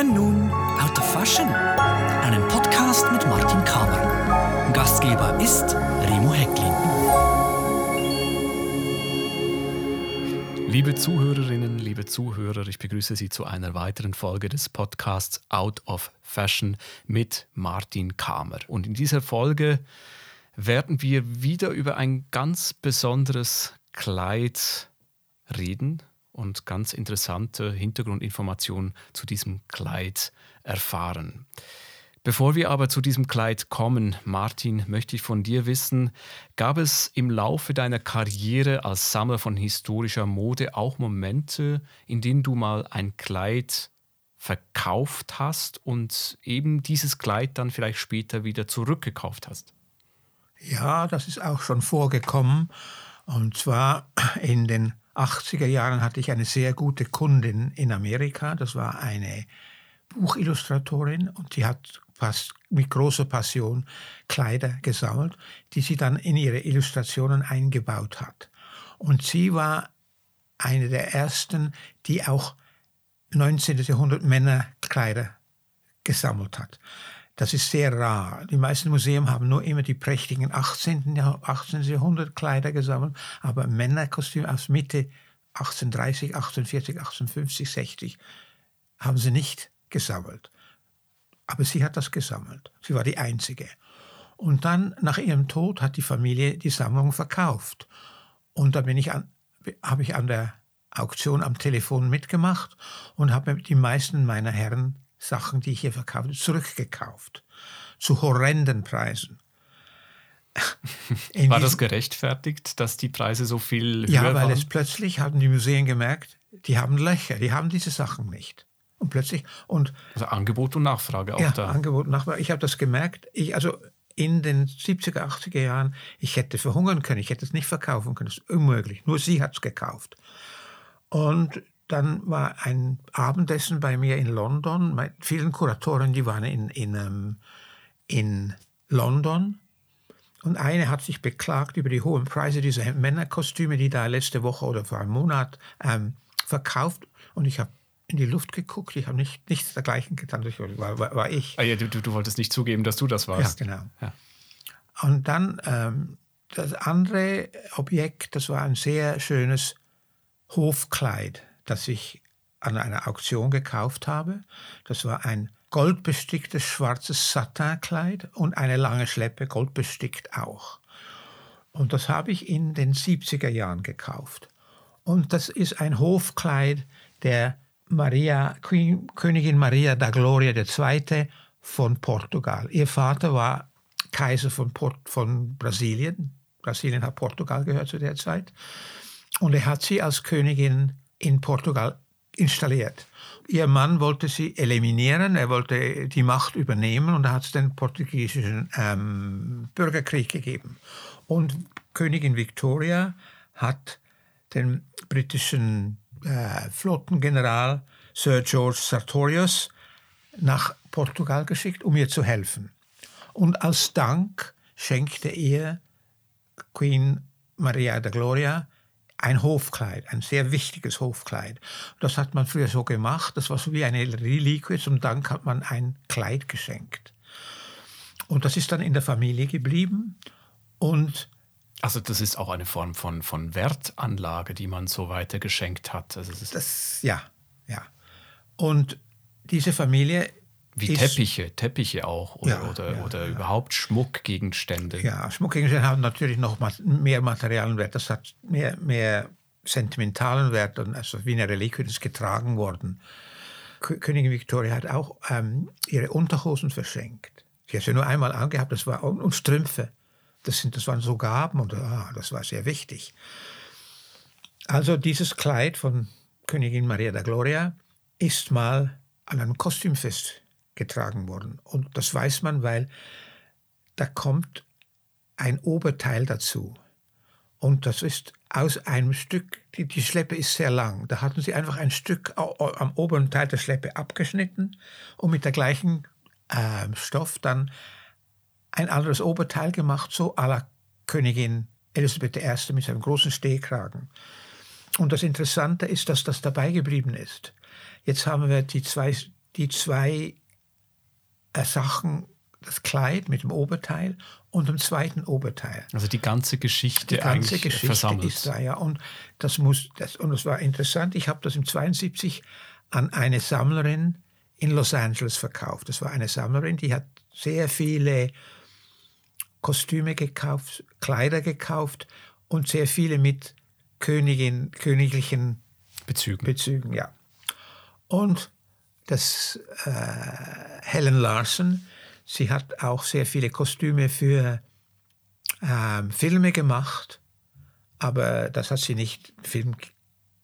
hören nun Out of Fashion, einen Podcast mit Martin Kamer. Gastgeber ist Remo Hecklin. Liebe Zuhörerinnen, liebe Zuhörer, ich begrüße Sie zu einer weiteren Folge des Podcasts Out of Fashion mit Martin Kamer. Und in dieser Folge werden wir wieder über ein ganz besonderes Kleid reden und ganz interessante Hintergrundinformationen zu diesem Kleid erfahren. Bevor wir aber zu diesem Kleid kommen, Martin, möchte ich von dir wissen, gab es im Laufe deiner Karriere als Sammler von historischer Mode auch Momente, in denen du mal ein Kleid verkauft hast und eben dieses Kleid dann vielleicht später wieder zurückgekauft hast? Ja, das ist auch schon vorgekommen. Und zwar in den 80er Jahren hatte ich eine sehr gute Kundin in Amerika. Das war eine Buchillustratorin und die hat fast mit großer Passion Kleider gesammelt, die sie dann in ihre Illustrationen eingebaut hat. Und sie war eine der ersten, die auch 19. Jahrhundert Männerkleider gesammelt hat. Das ist sehr rar. Die meisten Museen haben nur immer die prächtigen 18. Jahrh 18. Jahrhundert Kleider gesammelt, aber Männerkostüme aus Mitte 1830, 1840, 1850, 60 haben sie nicht gesammelt. Aber sie hat das gesammelt. Sie war die Einzige. Und dann, nach ihrem Tod, hat die Familie die Sammlung verkauft. Und da habe ich an der Auktion am Telefon mitgemacht und habe die meisten meiner Herren Sachen, die ich hier verkaufte, zurückgekauft. Zu horrenden Preisen. War das gerechtfertigt, dass die Preise so viel höher ja, waren? Ja, weil es plötzlich haben die Museen gemerkt, die haben Löcher, die haben diese Sachen nicht. Und plötzlich und also Angebot und Nachfrage auch ja, da. Angebot und Nachfrage. Ich habe das gemerkt. Ich, also in den 70er, 80er Jahren, ich hätte verhungern können, ich hätte es nicht verkaufen können. Das ist unmöglich. Nur sie hat es gekauft. Und dann war ein Abendessen bei mir in London. Mit vielen Kuratoren, die waren in, in, ähm, in London. Und eine hat sich beklagt über die hohen Preise dieser Männerkostüme, die da letzte Woche oder vor einem Monat ähm, verkauft. Und ich habe in die Luft geguckt. Ich habe nicht, nichts dergleichen getan. Das war, war, war ich. Ah ja, du, du, wolltest nicht zugeben, dass du das warst. Ja, genau. Ja. Und dann ähm, das andere Objekt, das war ein sehr schönes Hofkleid, das ich an einer Auktion gekauft habe. Das war ein goldbesticktes schwarzes Satinkleid und eine lange Schleppe, goldbestickt auch. Und das habe ich in den 70er Jahren gekauft. Und das ist ein Hofkleid der Maria, Queen, Königin Maria da Gloria II. von Portugal. Ihr Vater war Kaiser von, Port, von Brasilien. Brasilien hat Portugal gehört zu der Zeit. Und er hat sie als Königin in Portugal installiert. Ihr Mann wollte sie eliminieren, er wollte die Macht übernehmen und da hat es den portugiesischen ähm, Bürgerkrieg gegeben. Und Königin Victoria hat den britischen äh, Flottengeneral Sir George Sartorius nach Portugal geschickt, um ihr zu helfen. Und als Dank schenkte ihr Queen Maria de Gloria ein Hofkleid, ein sehr wichtiges Hofkleid. Das hat man früher so gemacht, das war so wie eine Reliquie, zum Dank hat man ein Kleid geschenkt. Und das ist dann in der Familie geblieben und also das ist auch eine Form von, von Wertanlage, die man so weiter geschenkt hat. Also das, ja, ja. Und diese Familie wie ist, Teppiche, Teppiche auch oder, ja, oder, ja, oder ja. überhaupt Schmuckgegenstände. Ja, Schmuckgegenstände haben natürlich noch mehr materialen Wert. Das hat mehr, mehr sentimentalen Wert, also wie eine Reliquie ist getragen worden. Königin Victoria hat auch ähm, ihre Unterhosen verschenkt. Sie hat sie nur einmal angehabt, das war und, und Strümpfe. Das, sind, das waren so Gaben und ah, das war sehr wichtig. Also dieses Kleid von Königin Maria da Gloria ist mal an einem Kostümfest getragen worden. Und das weiß man, weil da kommt ein Oberteil dazu. Und das ist aus einem Stück, die, die Schleppe ist sehr lang. Da hatten sie einfach ein Stück am oberen Teil der Schleppe abgeschnitten und mit der gleichen äh, Stoff dann ein anderes Oberteil gemacht, so à la Königin Elisabeth I. mit seinem großen Stehkragen. Und das Interessante ist, dass das dabei geblieben ist. Jetzt haben wir die zwei die zwei Sachen, das Kleid mit dem Oberteil und dem zweiten Oberteil. Also die ganze Geschichte Die ganze Geschichte versammelt. ist da, ja. Und das muss, das, und das war interessant. Ich habe das im 72 an eine Sammlerin in Los Angeles verkauft. Das war eine Sammlerin, die hat sehr viele Kostüme gekauft, Kleider gekauft und sehr viele mit Königin, königlichen Bezügen. Bezügen, ja. Und das äh, Helen Larson, sie hat auch sehr viele Kostüme für ähm, Filme gemacht, aber das hat sie nicht Film ge-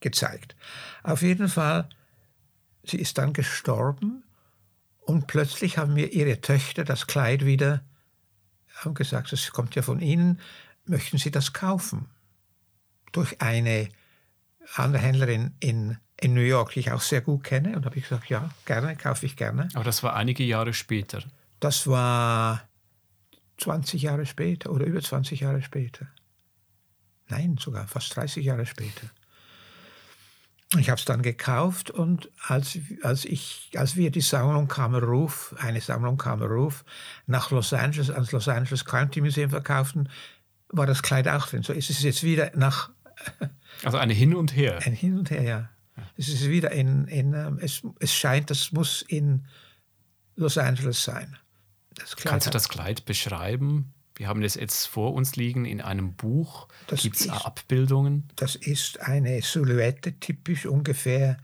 gezeigt. Auf jeden Fall, sie ist dann gestorben und plötzlich haben mir ihre Töchter das Kleid wieder, haben gesagt, das kommt ja von Ihnen, möchten Sie das kaufen? Durch eine andere Händlerin in, in New York, die ich auch sehr gut kenne. Und habe ich gesagt, ja, gerne, kaufe ich gerne. Aber das war einige Jahre später. Das war 20 Jahre später oder über 20 Jahre später. Nein, sogar fast 30 Jahre später. Ich habe es dann gekauft und als, als, ich, als wir die Sammlung Kammerruf, eine Sammlung Kammerruf, nach Los Angeles, ans Los Angeles County Museum verkauften, war das Kleid auch drin. So ist es jetzt wieder nach Also eine Hin und Her. ein Hin und Her, ja. Es ist wieder in, in ähm, es, es scheint, das muss in Los Angeles sein. Kannst du das Kleid beschreiben? Wir haben das jetzt vor uns liegen in einem Buch. Gibt es Abbildungen? Das ist eine Silhouette, typisch ungefähr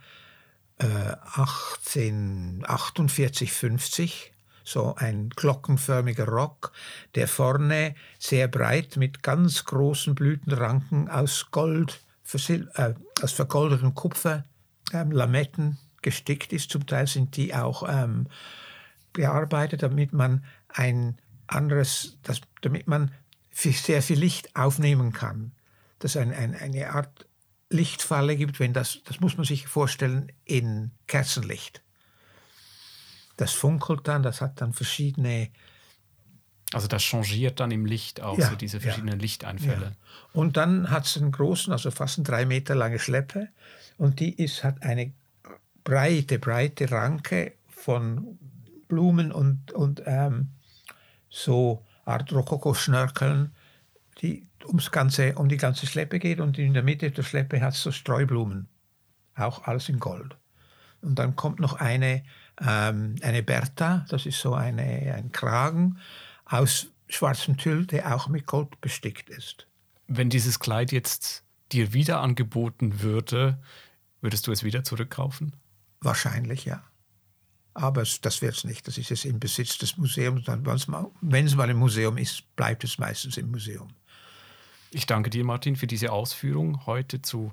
äh, 1848, 50. So ein glockenförmiger Rock, der vorne sehr breit mit ganz großen Blütenranken aus Gold, äh, aus vergoldetem Kupfer, ähm, Lametten gestickt ist. Zum Teil sind die auch ähm, bearbeitet, damit man ein anderes, das, damit man sehr viel Licht aufnehmen kann. Dass ein, ein, eine Art Lichtfalle gibt, wenn das, das muss man sich vorstellen, in Kerzenlicht. Das funkelt dann, das hat dann verschiedene Also das changiert dann im Licht auch, Ja, so diese ja. verschiedenen Lichteinfälle. Ja. Und dann hat es einen großen, also fast eine drei Meter lange Schleppe. Und die ist, hat eine breite, breite Ranke von Blumen und, und ähm, so Art Rokoko-Schnörkeln, die ums ganze, um die ganze Schleppe geht. Und in der Mitte der Schleppe hat es so Streublumen. Auch alles in Gold. Und dann kommt noch eine, ähm, eine Bertha, das ist so eine, ein Kragen aus schwarzem Tüll, der auch mit Gold bestickt ist. Wenn dieses Kleid jetzt dir wieder angeboten würde, würdest du es wieder zurückkaufen? Wahrscheinlich, ja. Aber das wird es nicht. Das ist jetzt im Besitz des Museums. Wenn es mal im Museum ist, bleibt es meistens im Museum. Ich danke dir, Martin, für diese Ausführung heute zu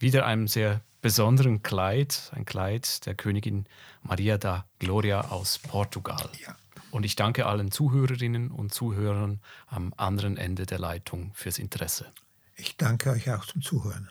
wieder einem sehr besonderen Kleid, ein Kleid der Königin Maria da Gloria aus Portugal. Ja. Und ich danke allen Zuhörerinnen und Zuhörern am anderen Ende der Leitung fürs Interesse. Ich danke euch auch zum Zuhören.